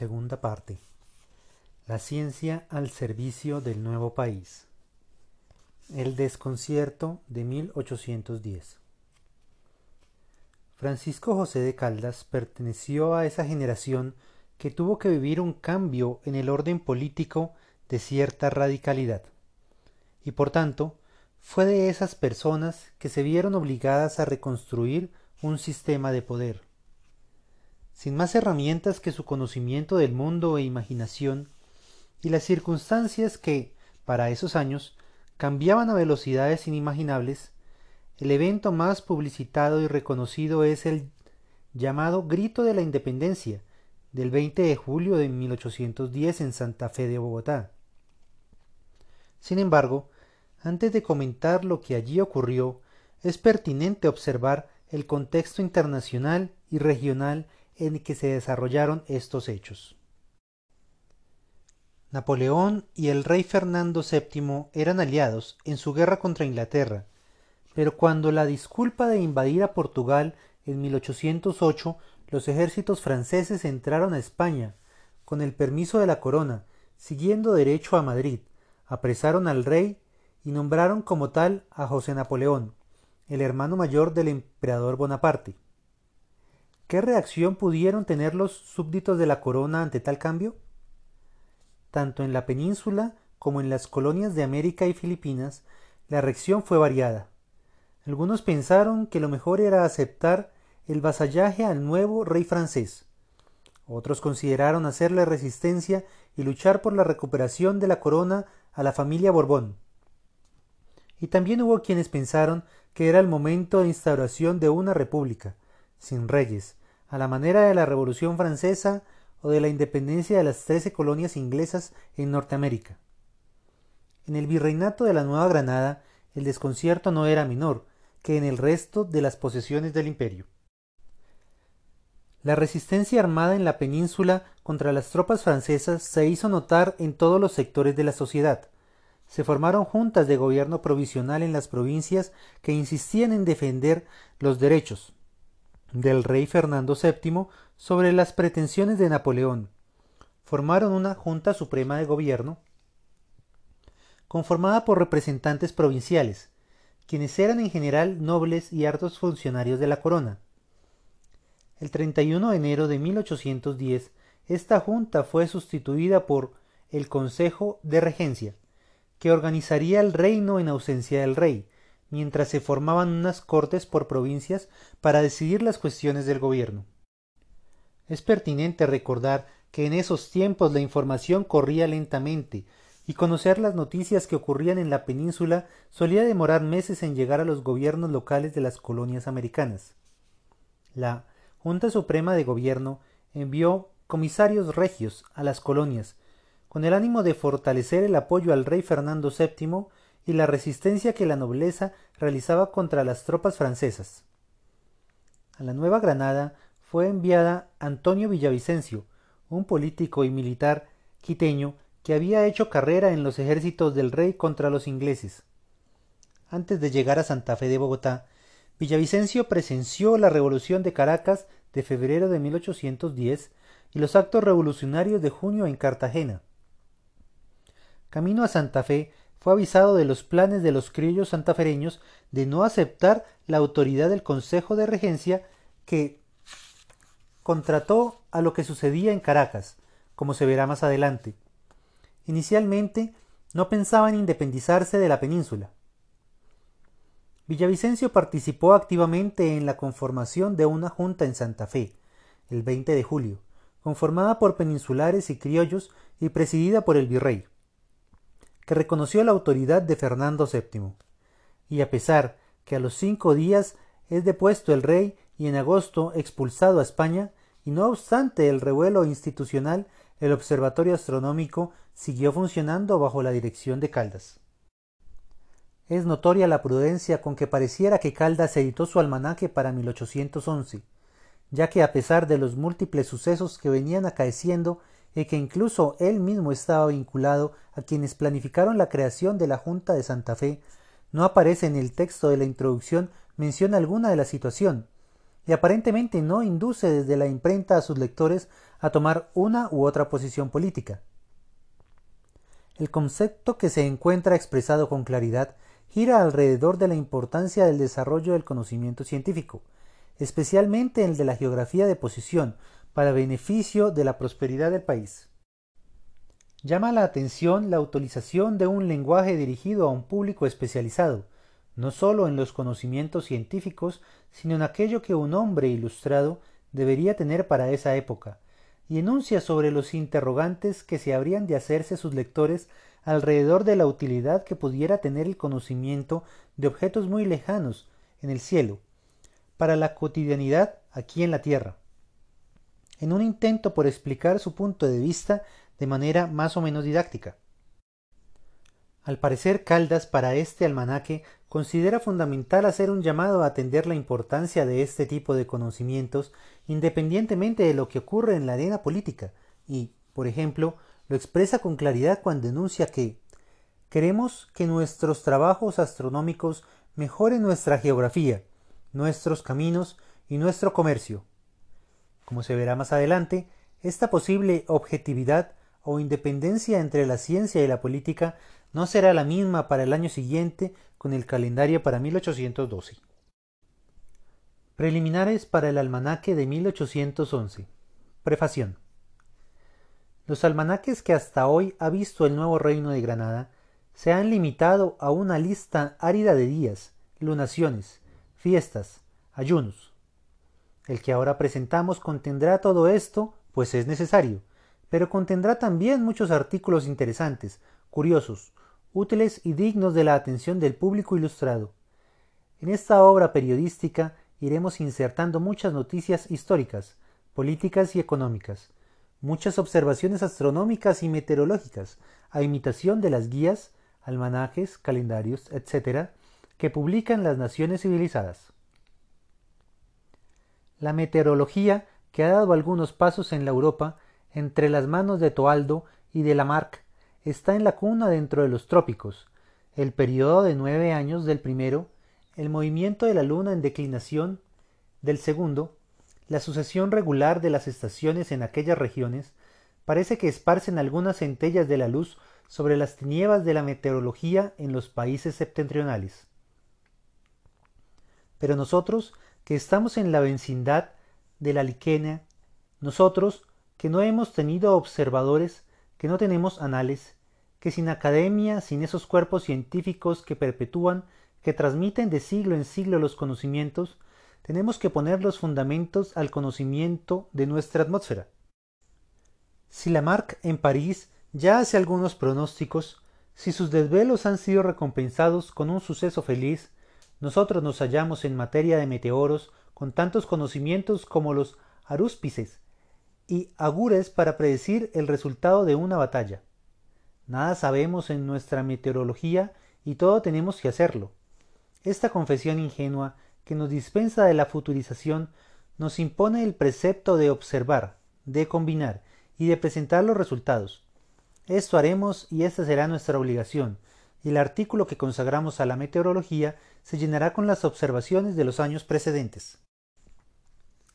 Segunda parte. La ciencia al servicio del nuevo país. El desconcierto de 1810. Francisco José de Caldas perteneció a esa generación que tuvo que vivir un cambio en el orden político de cierta radicalidad, y por tanto fue de esas personas que se vieron obligadas a reconstruir un sistema de poder sin más herramientas que su conocimiento del mundo e imaginación, y las circunstancias que, para esos años, cambiaban a velocidades inimaginables, el evento más publicitado y reconocido es el llamado Grito de la Independencia, del 20 de julio de 1810 en Santa Fe de Bogotá. Sin embargo, antes de comentar lo que allí ocurrió, es pertinente observar el contexto internacional y regional en que se desarrollaron estos hechos. Napoleón y el rey Fernando VII eran aliados en su guerra contra Inglaterra, pero cuando la disculpa de invadir a Portugal en 1808 los ejércitos franceses entraron a España, con el permiso de la corona, siguiendo derecho a Madrid, apresaron al rey y nombraron como tal a José Napoleón, el hermano mayor del emperador Bonaparte. ¿Qué reacción pudieron tener los súbditos de la corona ante tal cambio? Tanto en la península como en las colonias de América y Filipinas, la reacción fue variada. Algunos pensaron que lo mejor era aceptar el vasallaje al nuevo rey francés. Otros consideraron hacerle resistencia y luchar por la recuperación de la corona a la familia Borbón. Y también hubo quienes pensaron que era el momento de instauración de una república, sin reyes, a la manera de la Revolución Francesa o de la independencia de las trece colonias inglesas en Norteamérica. En el virreinato de la Nueva Granada el desconcierto no era menor que en el resto de las posesiones del imperio. La resistencia armada en la península contra las tropas francesas se hizo notar en todos los sectores de la sociedad. Se formaron juntas de gobierno provisional en las provincias que insistían en defender los derechos, del rey Fernando VII sobre las pretensiones de Napoleón. Formaron una Junta Suprema de Gobierno conformada por representantes provinciales, quienes eran en general nobles y hartos funcionarios de la corona. El 31 de enero de 1810, esta junta fue sustituida por el Consejo de Regencia, que organizaría el reino en ausencia del rey, mientras se formaban unas cortes por provincias para decidir las cuestiones del gobierno. Es pertinente recordar que en esos tiempos la información corría lentamente y conocer las noticias que ocurrían en la península solía demorar meses en llegar a los gobiernos locales de las colonias americanas. La Junta Suprema de Gobierno envió comisarios regios a las colonias, con el ánimo de fortalecer el apoyo al rey Fernando VII y la resistencia que la nobleza realizaba contra las tropas francesas. A la Nueva Granada fue enviada Antonio Villavicencio, un político y militar quiteño que había hecho carrera en los ejércitos del rey contra los ingleses. Antes de llegar a Santa Fe de Bogotá, Villavicencio presenció la revolución de Caracas de febrero de 1810 y los actos revolucionarios de junio en Cartagena. Camino a Santa Fe fue avisado de los planes de los criollos santafereños de no aceptar la autoridad del Consejo de Regencia que contrató a lo que sucedía en Caracas, como se verá más adelante. Inicialmente no pensaban independizarse de la península. Villavicencio participó activamente en la conformación de una junta en Santa Fe, el 20 de julio, conformada por peninsulares y criollos y presidida por el virrey que reconoció la autoridad de Fernando VII. Y a pesar que a los cinco días es depuesto el rey y en agosto expulsado a España, y no obstante el revuelo institucional, el Observatorio Astronómico siguió funcionando bajo la dirección de Caldas. Es notoria la prudencia con que pareciera que Caldas editó su almanaque para 1811, ya que a pesar de los múltiples sucesos que venían acaeciendo y que incluso él mismo estaba vinculado a quienes planificaron la creación de la Junta de Santa Fe, no aparece en el texto de la introducción mención alguna de la situación, y aparentemente no induce desde la imprenta a sus lectores a tomar una u otra posición política. El concepto que se encuentra expresado con claridad gira alrededor de la importancia del desarrollo del conocimiento científico, especialmente el de la geografía de posición, para beneficio de la prosperidad del país. Llama la atención la utilización de un lenguaje dirigido a un público especializado, no sólo en los conocimientos científicos, sino en aquello que un hombre ilustrado debería tener para esa época, y enuncia sobre los interrogantes que se habrían de hacerse sus lectores alrededor de la utilidad que pudiera tener el conocimiento de objetos muy lejanos en el cielo, para la cotidianidad aquí en la tierra. En un intento por explicar su punto de vista de manera más o menos didáctica. Al parecer Caldas para este almanaque considera fundamental hacer un llamado a atender la importancia de este tipo de conocimientos independientemente de lo que ocurre en la arena política y, por ejemplo, lo expresa con claridad cuando denuncia que queremos que nuestros trabajos astronómicos mejoren nuestra geografía, nuestros caminos y nuestro comercio. Como se verá más adelante, esta posible objetividad o independencia entre la ciencia y la política no será la misma para el año siguiente con el calendario para 1812. Preliminares para el almanaque de 1811. Prefación. Los almanaques que hasta hoy ha visto el nuevo reino de Granada se han limitado a una lista árida de días, lunaciones, fiestas, ayunos. El que ahora presentamos contendrá todo esto, pues es necesario, pero contendrá también muchos artículos interesantes, curiosos, útiles y dignos de la atención del público ilustrado. En esta obra periodística iremos insertando muchas noticias históricas, políticas y económicas, muchas observaciones astronómicas y meteorológicas, a imitación de las guías, almanajes, calendarios, etc., que publican las naciones civilizadas. La meteorología, que ha dado algunos pasos en la Europa, entre las manos de Toaldo y de Lamarck, está en la cuna dentro de los trópicos. El periodo de nueve años del primero, el movimiento de la luna en declinación del segundo, la sucesión regular de las estaciones en aquellas regiones, parece que esparcen algunas centellas de la luz sobre las tinieblas de la meteorología en los países septentrionales. Pero nosotros, que estamos en la vecindad de la Liquenia, nosotros, que no hemos tenido observadores, que no tenemos anales, que sin academia, sin esos cuerpos científicos que perpetúan, que transmiten de siglo en siglo los conocimientos, tenemos que poner los fundamentos al conocimiento de nuestra atmósfera. Si Lamarck en París ya hace algunos pronósticos, si sus desvelos han sido recompensados con un suceso feliz, nosotros nos hallamos en materia de meteoros con tantos conocimientos como los arúspices, y agures para predecir el resultado de una batalla. Nada sabemos en nuestra meteorología y todo tenemos que hacerlo. Esta confesión ingenua que nos dispensa de la futurización nos impone el precepto de observar, de combinar y de presentar los resultados. Esto haremos y esta será nuestra obligación, el artículo que consagramos a la meteorología se llenará con las observaciones de los años precedentes.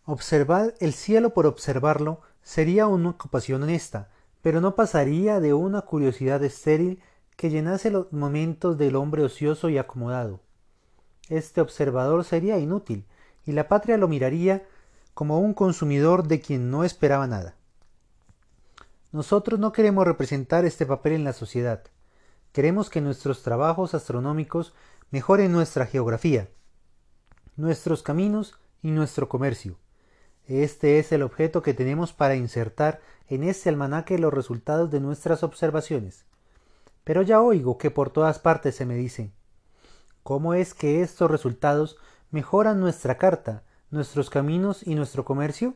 Observar el cielo por observarlo sería una ocupación honesta, pero no pasaría de una curiosidad estéril que llenase los momentos del hombre ocioso y acomodado. Este observador sería inútil, y la patria lo miraría como un consumidor de quien no esperaba nada. Nosotros no queremos representar este papel en la sociedad. Queremos que nuestros trabajos astronómicos mejoren nuestra geografía, nuestros caminos y nuestro comercio. Este es el objeto que tenemos para insertar en este almanaque los resultados de nuestras observaciones. Pero ya oigo que por todas partes se me dice ¿Cómo es que estos resultados mejoran nuestra carta, nuestros caminos y nuestro comercio?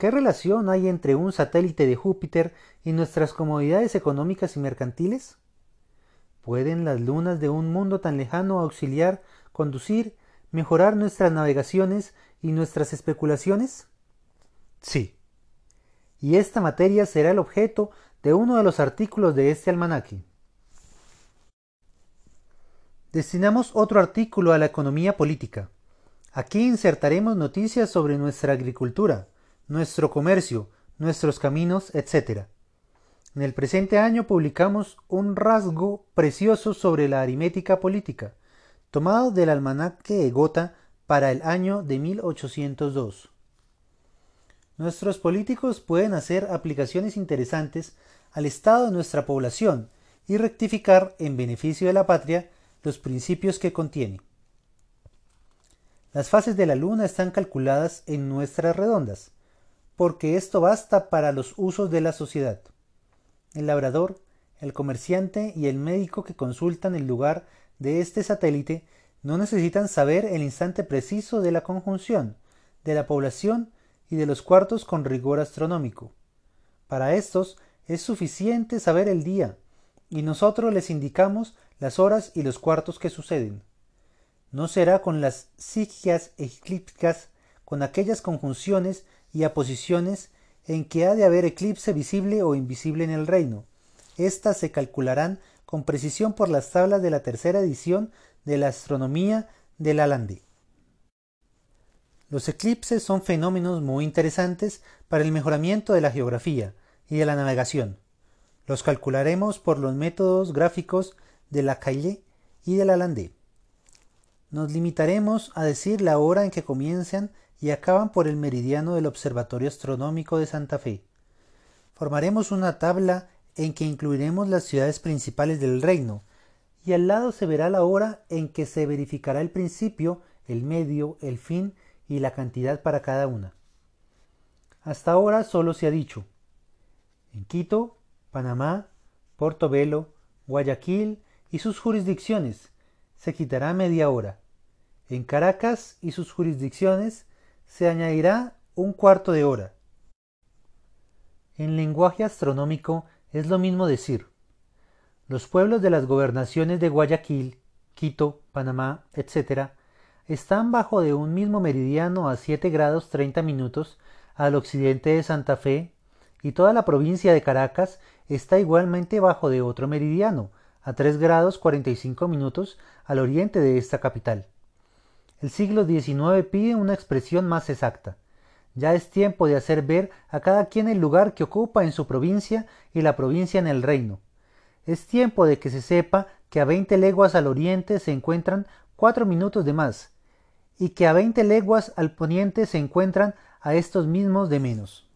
¿Qué relación hay entre un satélite de Júpiter y nuestras comodidades económicas y mercantiles? ¿Pueden las lunas de un mundo tan lejano auxiliar, conducir, mejorar nuestras navegaciones y nuestras especulaciones? Sí. Y esta materia será el objeto de uno de los artículos de este almanaque. Destinamos otro artículo a la economía política. Aquí insertaremos noticias sobre nuestra agricultura, nuestro comercio, nuestros caminos, etc. En el presente año publicamos un rasgo precioso sobre la aritmética política, tomado del almanaque Egota para el año de 1802. Nuestros políticos pueden hacer aplicaciones interesantes al estado de nuestra población y rectificar en beneficio de la patria los principios que contiene. Las fases de la luna están calculadas en nuestras redondas, porque esto basta para los usos de la sociedad. El labrador, el comerciante y el médico que consultan el lugar de este satélite no necesitan saber el instante preciso de la conjunción, de la población y de los cuartos con rigor astronómico. Para estos es suficiente saber el día, y nosotros les indicamos las horas y los cuartos que suceden. No será con las sigias eclípticas, con aquellas conjunciones y a posiciones en que ha de haber eclipse visible o invisible en el reino. Estas se calcularán con precisión por las tablas de la tercera edición de la astronomía de Lalande. Los eclipses son fenómenos muy interesantes para el mejoramiento de la geografía y de la navegación. Los calcularemos por los métodos gráficos de la Caille y de Lalande. Nos limitaremos a decir la hora en que comienzan y acaban por el meridiano del Observatorio Astronómico de Santa Fe. Formaremos una tabla en que incluiremos las ciudades principales del reino, y al lado se verá la hora en que se verificará el principio, el medio, el fin y la cantidad para cada una. Hasta ahora solo se ha dicho en Quito, Panamá, Portobelo, Guayaquil y sus jurisdicciones se quitará media hora. En Caracas y sus jurisdicciones se añadirá un cuarto de hora. En lenguaje astronómico es lo mismo decir los pueblos de las gobernaciones de Guayaquil, Quito, Panamá, etc., están bajo de un mismo meridiano a 7 grados 30 minutos al occidente de Santa Fe y toda la provincia de Caracas está igualmente bajo de otro meridiano a 3 grados 45 minutos al oriente de esta capital. El siglo XIX pide una expresión más exacta. Ya es tiempo de hacer ver a cada quien el lugar que ocupa en su provincia y la provincia en el reino. Es tiempo de que se sepa que a veinte leguas al oriente se encuentran cuatro minutos de más, y que a veinte leguas al poniente se encuentran a estos mismos de menos.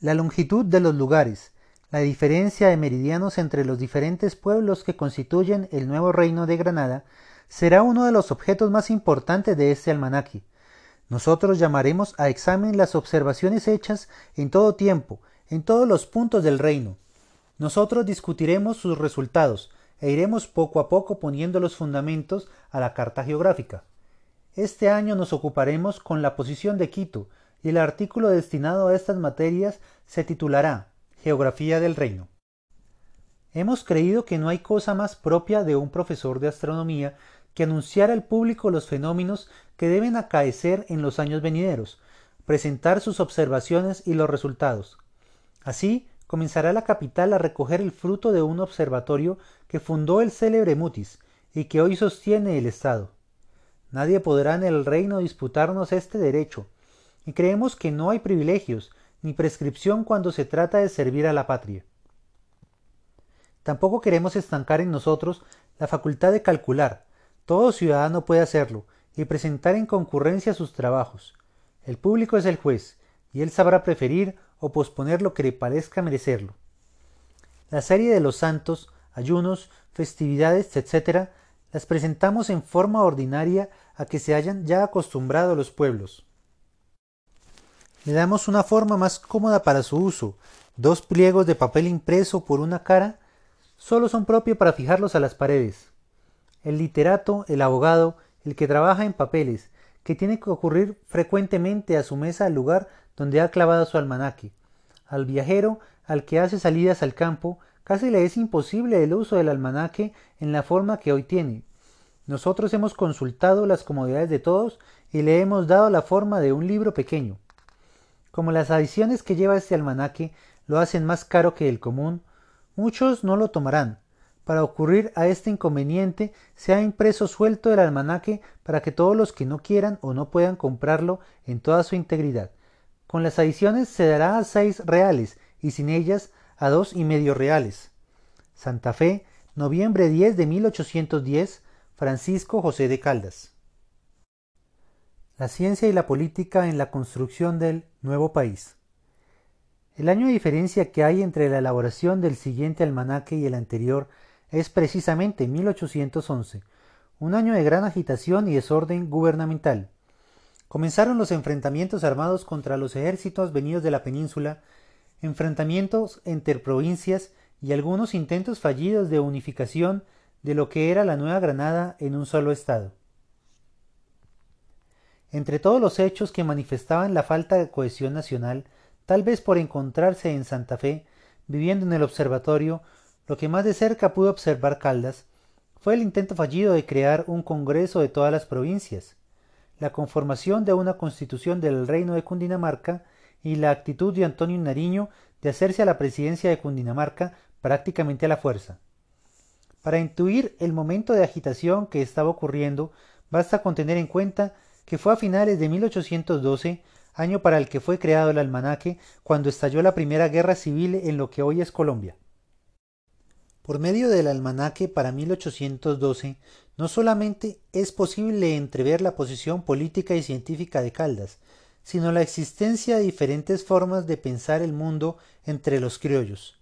La longitud de los lugares, la diferencia de meridianos entre los diferentes pueblos que constituyen el nuevo reino de Granada, será uno de los objetos más importantes de este almanaque. Nosotros llamaremos a examen las observaciones hechas en todo tiempo, en todos los puntos del reino. Nosotros discutiremos sus resultados e iremos poco a poco poniendo los fundamentos a la carta geográfica. Este año nos ocuparemos con la posición de Quito y el artículo destinado a estas materias se titulará Geografía del Reino. Hemos creído que no hay cosa más propia de un profesor de astronomía que anunciar al público los fenómenos que deben acaecer en los años venideros, presentar sus observaciones y los resultados. Así, comenzará la capital a recoger el fruto de un observatorio que fundó el célebre Mutis y que hoy sostiene el Estado. Nadie podrá en el reino disputarnos este derecho, y creemos que no hay privilegios ni prescripción cuando se trata de servir a la patria. Tampoco queremos estancar en nosotros la facultad de calcular, todo ciudadano puede hacerlo y presentar en concurrencia sus trabajos. El público es el juez, y él sabrá preferir o posponer lo que le parezca merecerlo. La serie de los santos, ayunos, festividades, etc., las presentamos en forma ordinaria a que se hayan ya acostumbrado los pueblos. Le damos una forma más cómoda para su uso. Dos pliegos de papel impreso por una cara solo son propios para fijarlos a las paredes el literato, el abogado, el que trabaja en papeles, que tiene que ocurrir frecuentemente a su mesa al lugar donde ha clavado su almanaque. Al viajero, al que hace salidas al campo, casi le es imposible el uso del almanaque en la forma que hoy tiene. Nosotros hemos consultado las comodidades de todos y le hemos dado la forma de un libro pequeño. Como las adiciones que lleva este almanaque lo hacen más caro que el común, muchos no lo tomarán, para ocurrir a este inconveniente, se ha impreso suelto el almanaque para que todos los que no quieran o no puedan comprarlo en toda su integridad. Con las adiciones se dará a seis reales y sin ellas a dos y medio reales. Santa Fe, noviembre 10 de 1810, Francisco José de Caldas. La ciencia y la política en la construcción del nuevo país. El año de diferencia que hay entre la elaboración del siguiente almanaque y el anterior es precisamente 1811, un año de gran agitación y desorden gubernamental. Comenzaron los enfrentamientos armados contra los ejércitos venidos de la península, enfrentamientos entre provincias y algunos intentos fallidos de unificación de lo que era la Nueva Granada en un solo estado. Entre todos los hechos que manifestaban la falta de cohesión nacional, tal vez por encontrarse en Santa Fe, viviendo en el observatorio, lo que más de cerca pudo observar Caldas fue el intento fallido de crear un Congreso de todas las provincias, la conformación de una constitución del Reino de Cundinamarca y la actitud de Antonio Nariño de hacerse a la presidencia de Cundinamarca prácticamente a la fuerza. Para intuir el momento de agitación que estaba ocurriendo, basta con tener en cuenta que fue a finales de 1812, año para el que fue creado el almanaque, cuando estalló la primera guerra civil en lo que hoy es Colombia. Por medio del almanaque para 1812, no solamente es posible entrever la posición política y científica de Caldas, sino la existencia de diferentes formas de pensar el mundo entre los criollos.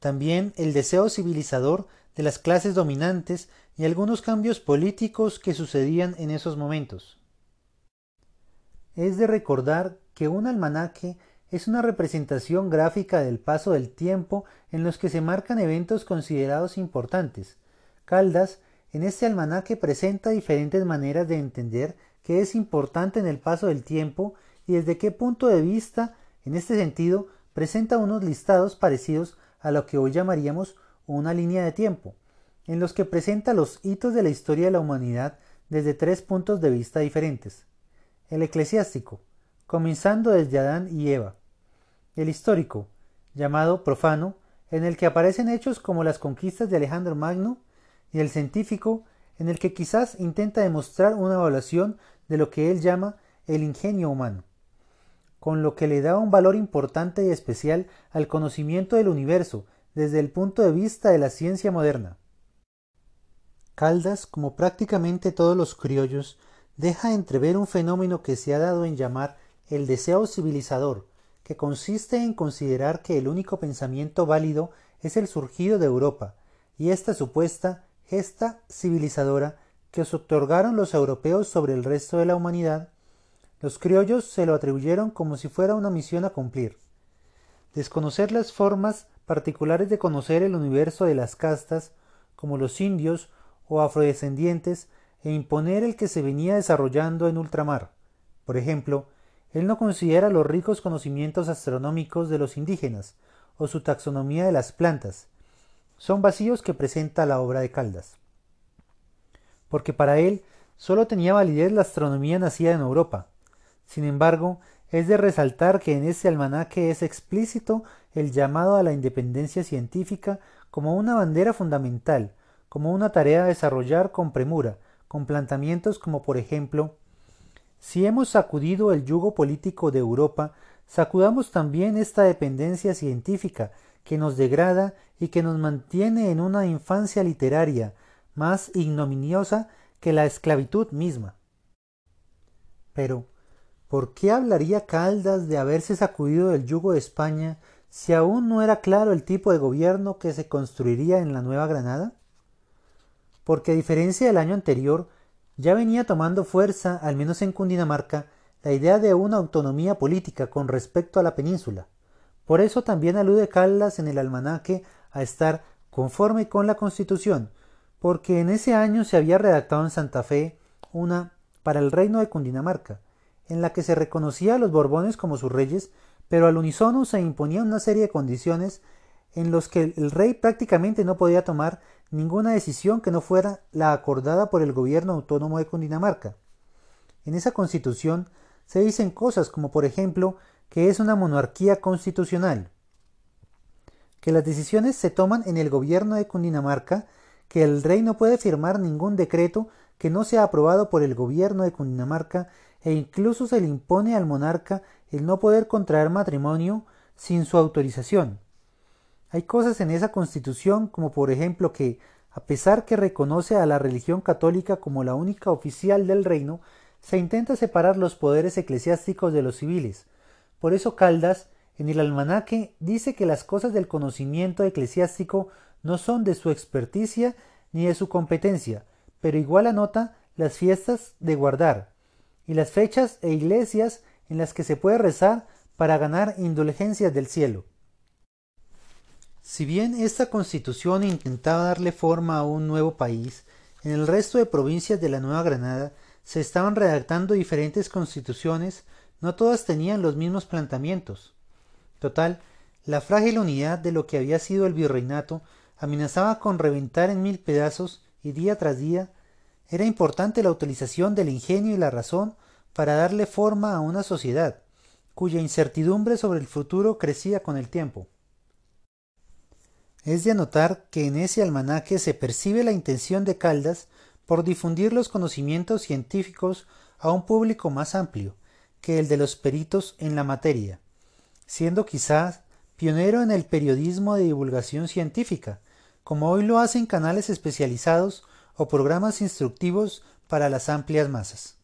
También el deseo civilizador de las clases dominantes y algunos cambios políticos que sucedían en esos momentos. Es de recordar que un almanaque es una representación gráfica del paso del tiempo en los que se marcan eventos considerados importantes. Caldas, en este almanaque presenta diferentes maneras de entender qué es importante en el paso del tiempo y desde qué punto de vista, en este sentido, presenta unos listados parecidos a lo que hoy llamaríamos una línea de tiempo, en los que presenta los hitos de la historia de la humanidad desde tres puntos de vista diferentes. El eclesiástico, comenzando desde Adán y Eva, el histórico, llamado profano, en el que aparecen hechos como las conquistas de Alejandro Magno, y el científico, en el que quizás intenta demostrar una evaluación de lo que él llama el ingenio humano, con lo que le da un valor importante y especial al conocimiento del universo desde el punto de vista de la ciencia moderna. Caldas, como prácticamente todos los criollos, deja entrever un fenómeno que se ha dado en llamar el deseo civilizador, que consiste en considerar que el único pensamiento válido es el surgido de Europa, y esta supuesta gesta civilizadora que os otorgaron los europeos sobre el resto de la humanidad, los criollos se lo atribuyeron como si fuera una misión a cumplir. Desconocer las formas particulares de conocer el universo de las castas, como los indios o afrodescendientes, e imponer el que se venía desarrollando en ultramar. Por ejemplo, él no considera los ricos conocimientos astronómicos de los indígenas o su taxonomía de las plantas. Son vacíos que presenta la obra de Caldas. Porque para él sólo tenía validez la astronomía nacida en Europa. Sin embargo, es de resaltar que en este almanaque es explícito el llamado a la independencia científica como una bandera fundamental, como una tarea a desarrollar con premura, con planteamientos como por ejemplo si hemos sacudido el yugo político de Europa, sacudamos también esta dependencia científica que nos degrada y que nos mantiene en una infancia literaria más ignominiosa que la esclavitud misma. Pero, ¿por qué hablaría Caldas de haberse sacudido el yugo de España si aún no era claro el tipo de gobierno que se construiría en la Nueva Granada? Porque a diferencia del año anterior, ya venía tomando fuerza, al menos en Cundinamarca, la idea de una autonomía política con respecto a la península. Por eso también alude Caldas en el almanaque a estar conforme con la Constitución, porque en ese año se había redactado en Santa Fe una para el reino de Cundinamarca, en la que se reconocía a los Borbones como sus reyes, pero al unísono se imponía una serie de condiciones en los que el rey prácticamente no podía tomar ninguna decisión que no fuera la acordada por el gobierno autónomo de Cundinamarca. En esa constitución se dicen cosas como por ejemplo que es una monarquía constitucional, que las decisiones se toman en el gobierno de Cundinamarca, que el rey no puede firmar ningún decreto que no sea aprobado por el gobierno de Cundinamarca e incluso se le impone al monarca el no poder contraer matrimonio sin su autorización. Hay cosas en esa constitución como por ejemplo que, a pesar que reconoce a la religión católica como la única oficial del reino, se intenta separar los poderes eclesiásticos de los civiles. Por eso Caldas, en el almanaque, dice que las cosas del conocimiento eclesiástico no son de su experticia ni de su competencia, pero igual anota las fiestas de guardar y las fechas e iglesias en las que se puede rezar para ganar indulgencias del cielo. Si bien esta constitución intentaba darle forma a un nuevo país, en el resto de provincias de la Nueva Granada se estaban redactando diferentes constituciones, no todas tenían los mismos planteamientos. Total, la frágil unidad de lo que había sido el virreinato amenazaba con reventar en mil pedazos y día tras día era importante la utilización del ingenio y la razón para darle forma a una sociedad, cuya incertidumbre sobre el futuro crecía con el tiempo. Es de anotar que en ese almanaque se percibe la intención de Caldas por difundir los conocimientos científicos a un público más amplio que el de los peritos en la materia, siendo quizás pionero en el periodismo de divulgación científica, como hoy lo hacen canales especializados o programas instructivos para las amplias masas.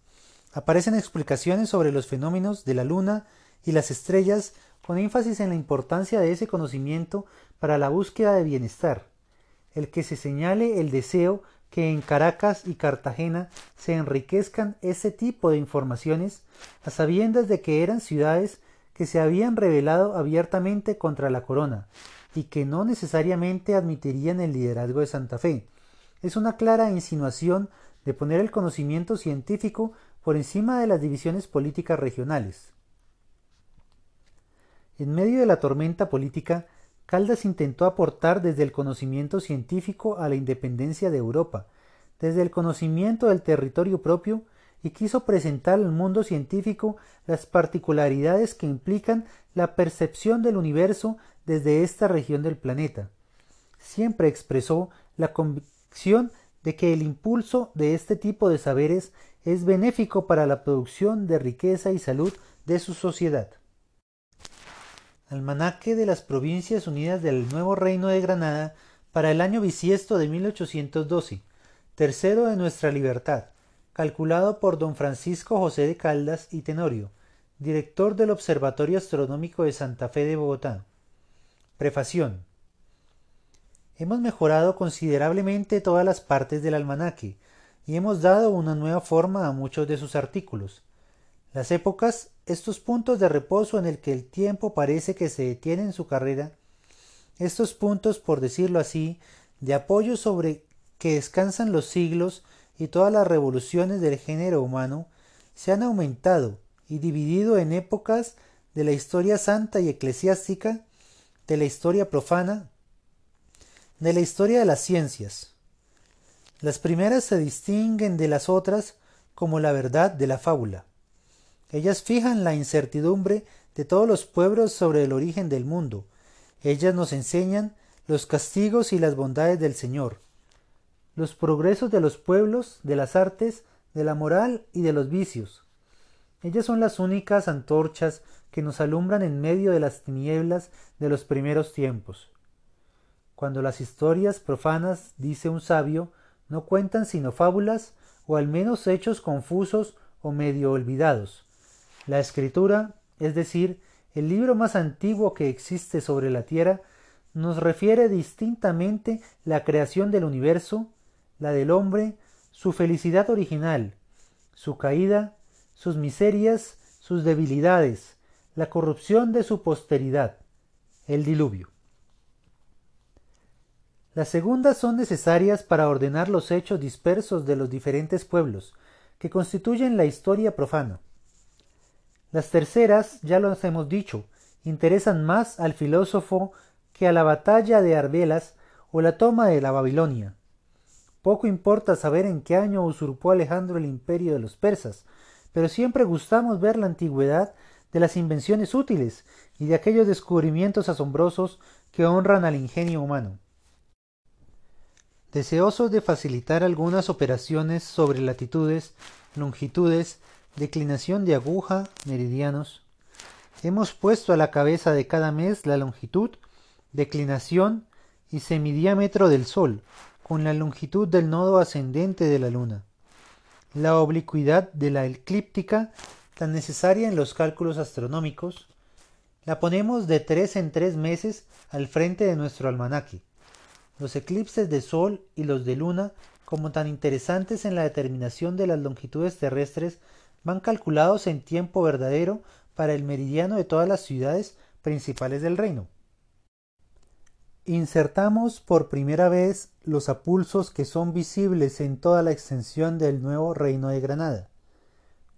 Aparecen explicaciones sobre los fenómenos de la Luna y las estrellas con énfasis en la importancia de ese conocimiento para la búsqueda de bienestar, el que se señale el deseo que en Caracas y Cartagena se enriquezcan ese tipo de informaciones a sabiendas de que eran ciudades que se habían rebelado abiertamente contra la corona y que no necesariamente admitirían el liderazgo de Santa Fe. Es una clara insinuación de poner el conocimiento científico por encima de las divisiones políticas regionales. En medio de la tormenta política, Caldas intentó aportar desde el conocimiento científico a la independencia de Europa, desde el conocimiento del territorio propio, y quiso presentar al mundo científico las particularidades que implican la percepción del universo desde esta región del planeta. Siempre expresó la convicción de que el impulso de este tipo de saberes es benéfico para la producción de riqueza y salud de su sociedad. Almanaque de las Provincias Unidas del Nuevo Reino de Granada para el año bisiesto de 1812, tercero de nuestra libertad, calculado por don Francisco José de Caldas y Tenorio, director del Observatorio Astronómico de Santa Fe de Bogotá. Prefación. Hemos mejorado considerablemente todas las partes del almanaque y hemos dado una nueva forma a muchos de sus artículos. Las épocas, estos puntos de reposo en el que el tiempo parece que se detiene en su carrera, estos puntos, por decirlo así, de apoyo sobre que descansan los siglos y todas las revoluciones del género humano, se han aumentado y dividido en épocas de la historia santa y eclesiástica, de la historia profana, de la historia de las ciencias. Las primeras se distinguen de las otras como la verdad de la fábula. Ellas fijan la incertidumbre de todos los pueblos sobre el origen del mundo. Ellas nos enseñan los castigos y las bondades del Señor, los progresos de los pueblos, de las artes, de la moral y de los vicios. Ellas son las únicas antorchas que nos alumbran en medio de las tinieblas de los primeros tiempos. Cuando las historias profanas, dice un sabio, no cuentan sino fábulas o al menos hechos confusos o medio olvidados. La escritura, es decir, el libro más antiguo que existe sobre la tierra, nos refiere distintamente la creación del universo, la del hombre, su felicidad original, su caída, sus miserias, sus debilidades, la corrupción de su posteridad, el diluvio. Las segundas son necesarias para ordenar los hechos dispersos de los diferentes pueblos, que constituyen la historia profana. Las terceras, ya lo hemos dicho, interesan más al filósofo que a la batalla de Arbelas o la toma de la Babilonia. Poco importa saber en qué año usurpó Alejandro el imperio de los persas, pero siempre gustamos ver la antigüedad de las invenciones útiles y de aquellos descubrimientos asombrosos que honran al ingenio humano. Deseosos de facilitar algunas operaciones sobre latitudes, longitudes, declinación de aguja, meridianos, hemos puesto a la cabeza de cada mes la longitud, declinación y semidiámetro del Sol, con la longitud del nodo ascendente de la Luna, la oblicuidad de la eclíptica tan necesaria en los cálculos astronómicos, la ponemos de tres en tres meses al frente de nuestro almanaque. Los eclipses de Sol y los de Luna, como tan interesantes en la determinación de las longitudes terrestres, van calculados en tiempo verdadero para el meridiano de todas las ciudades principales del reino. Insertamos por primera vez los apulsos que son visibles en toda la extensión del nuevo reino de Granada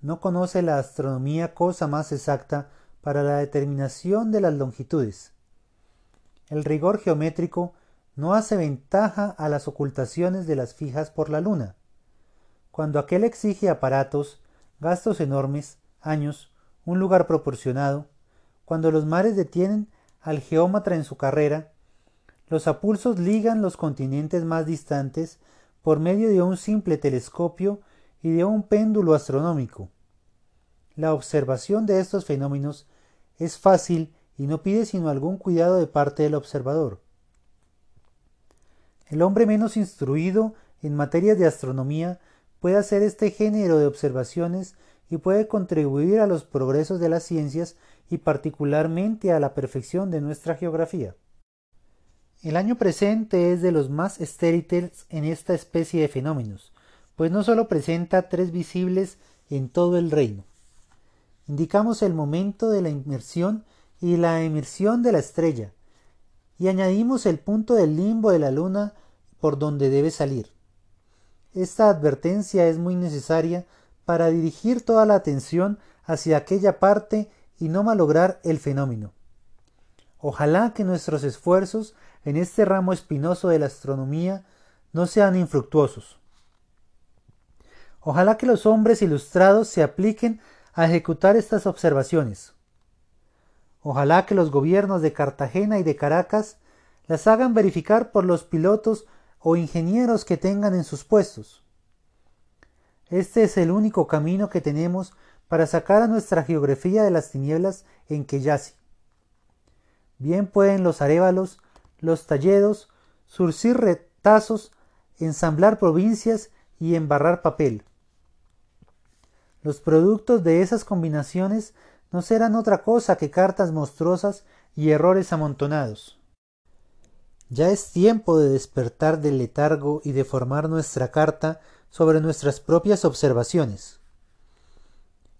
no conoce la astronomía cosa más exacta para la determinación de las longitudes. El rigor geométrico no hace ventaja a las ocultaciones de las fijas por la luna. Cuando aquel exige aparatos, gastos enormes, años, un lugar proporcionado, cuando los mares detienen al geómatra en su carrera, los apulsos ligan los continentes más distantes por medio de un simple telescopio y de un péndulo astronómico. La observación de estos fenómenos es fácil y no pide sino algún cuidado de parte del observador. El hombre menos instruido en materias de astronomía puede hacer este género de observaciones y puede contribuir a los progresos de las ciencias y particularmente a la perfección de nuestra geografía. El año presente es de los más estériles en esta especie de fenómenos, pues no sólo presenta tres visibles en todo el reino. Indicamos el momento de la inmersión y la emersión de la estrella, y añadimos el punto del limbo de la luna por donde debe salir. Esta advertencia es muy necesaria para dirigir toda la atención hacia aquella parte y no malograr el fenómeno. Ojalá que nuestros esfuerzos en este ramo espinoso de la astronomía no sean infructuosos. Ojalá que los hombres ilustrados se apliquen a ejecutar estas observaciones. Ojalá que los gobiernos de Cartagena y de Caracas las hagan verificar por los pilotos o ingenieros que tengan en sus puestos. Este es el único camino que tenemos para sacar a nuestra geografía de las tinieblas en que yace. Bien pueden los arévalos, los talledos, surcir retazos, ensamblar provincias y embarrar papel. Los productos de esas combinaciones no serán otra cosa que cartas monstruosas y errores amontonados. Ya es tiempo de despertar del letargo y de formar nuestra carta sobre nuestras propias observaciones.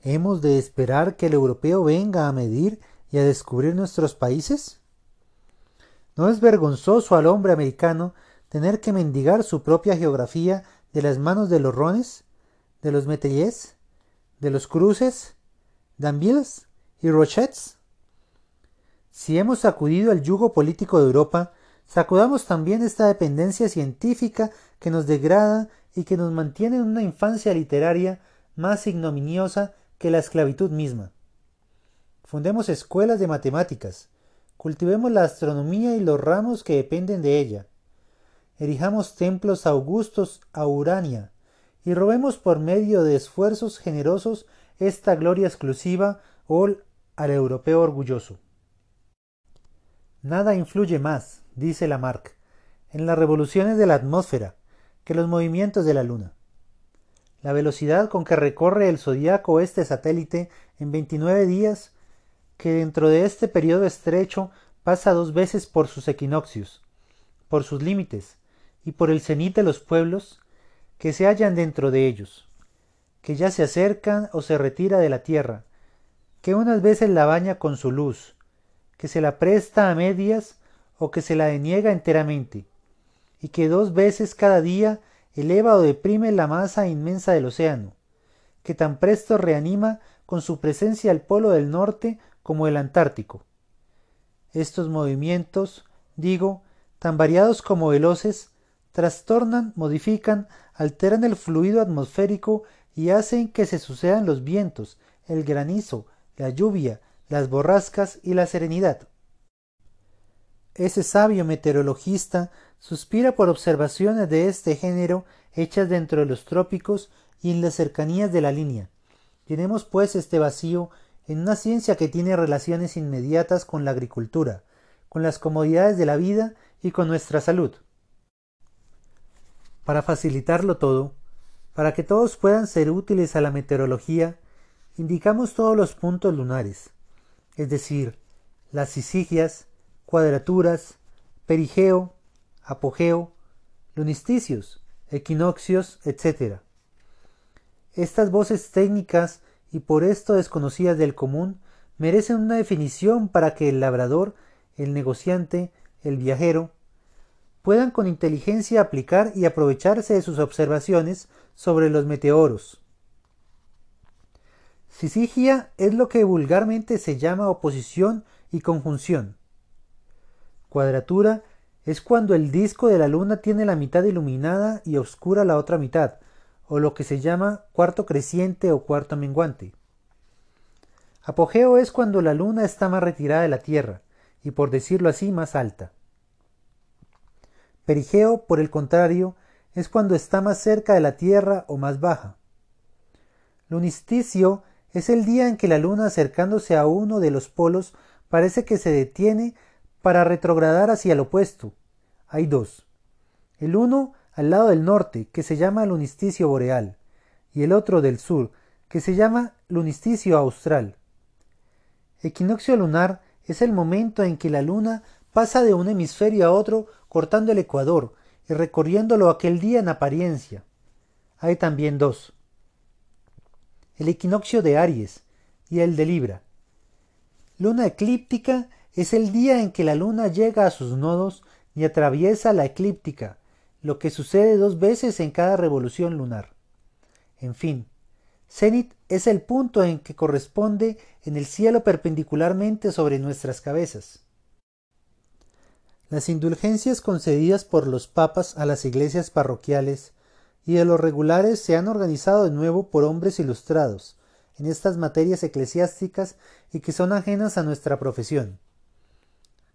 ¿Hemos de esperar que el europeo venga a medir y a descubrir nuestros países? ¿No es vergonzoso al hombre americano tener que mendigar su propia geografía de las manos de los Rones, de los Metellés, de los cruces, Danvilles y Rochets? Si hemos sacudido el yugo político de Europa, sacudamos también esta dependencia científica que nos degrada y que nos mantiene en una infancia literaria más ignominiosa que la esclavitud misma. Fundemos escuelas de matemáticas, cultivemos la astronomía y los ramos que dependen de ella, erijamos templos augustos a Urania, y robemos por medio de esfuerzos generosos esta gloria exclusiva al europeo orgulloso. Nada influye más, dice Lamarck, en las revoluciones de la atmósfera que los movimientos de la Luna. La velocidad con que recorre el zodiaco este satélite en 29 días, que dentro de este periodo estrecho pasa dos veces por sus equinoccios, por sus límites y por el cenit de los pueblos, que se hallan dentro de ellos, que ya se acercan o se retira de la tierra, que unas veces la baña con su luz, que se la presta a medias o que se la deniega enteramente, y que dos veces cada día eleva o deprime la masa inmensa del océano, que tan presto reanima con su presencia el polo del norte como el Antártico. Estos movimientos, digo, tan variados como veloces, trastornan, modifican, alteran el fluido atmosférico y hacen que se sucedan los vientos, el granizo, la lluvia, las borrascas y la serenidad. Ese sabio meteorologista suspira por observaciones de este género hechas dentro de los trópicos y en las cercanías de la línea. Tenemos pues este vacío en una ciencia que tiene relaciones inmediatas con la agricultura, con las comodidades de la vida y con nuestra salud. Para facilitarlo todo, para que todos puedan ser útiles a la meteorología, indicamos todos los puntos lunares, es decir, las isigias, cuadraturas, perigeo, apogeo, lunisticios, equinoccios, etc. Estas voces técnicas y por esto desconocidas del común merecen una definición para que el labrador, el negociante, el viajero, puedan con inteligencia aplicar y aprovecharse de sus observaciones sobre los meteoros. Sisigia es lo que vulgarmente se llama oposición y conjunción. Cuadratura es cuando el disco de la luna tiene la mitad iluminada y oscura la otra mitad, o lo que se llama cuarto creciente o cuarto menguante. Apogeo es cuando la luna está más retirada de la Tierra, y por decirlo así más alta. Perigeo, por el contrario, es cuando está más cerca de la Tierra o más baja. Lunisticio es el día en que la luna acercándose a uno de los polos parece que se detiene para retrogradar hacia el opuesto. Hay dos. El uno al lado del norte, que se llama lunisticio boreal, y el otro del sur, que se llama lunisticio austral. Equinoccio lunar es el momento en que la luna pasa de un hemisferio a otro cortando el ecuador y recorriéndolo aquel día en apariencia. Hay también dos. El equinoccio de Aries y el de Libra. Luna eclíptica es el día en que la luna llega a sus nodos y atraviesa la eclíptica, lo que sucede dos veces en cada revolución lunar. En fin, cenit es el punto en que corresponde en el cielo perpendicularmente sobre nuestras cabezas. Las indulgencias concedidas por los papas a las iglesias parroquiales y de los regulares se han organizado de nuevo por hombres ilustrados en estas materias eclesiásticas y que son ajenas a nuestra profesión.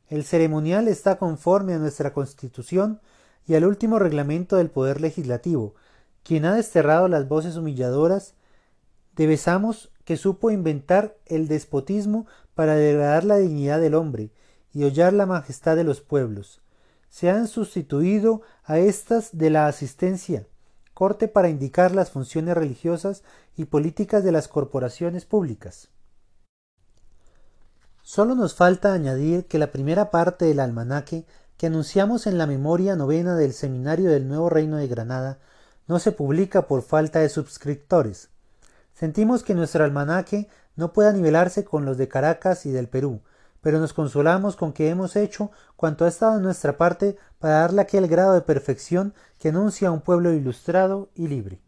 El ceremonial está conforme a nuestra Constitución y al último reglamento del Poder Legislativo, quien ha desterrado las voces humilladoras de Besamos que supo inventar el despotismo para degradar la dignidad del hombre y hollar la majestad de los pueblos. Se han sustituido a estas de la asistencia, corte para indicar las funciones religiosas y políticas de las corporaciones públicas. Solo nos falta añadir que la primera parte del almanaque que anunciamos en la memoria novena del Seminario del Nuevo Reino de Granada no se publica por falta de suscriptores. Sentimos que nuestro almanaque no pueda nivelarse con los de Caracas y del Perú, pero nos consolamos con que hemos hecho cuanto ha estado en nuestra parte para darle aquel grado de perfección que anuncia un pueblo ilustrado y libre.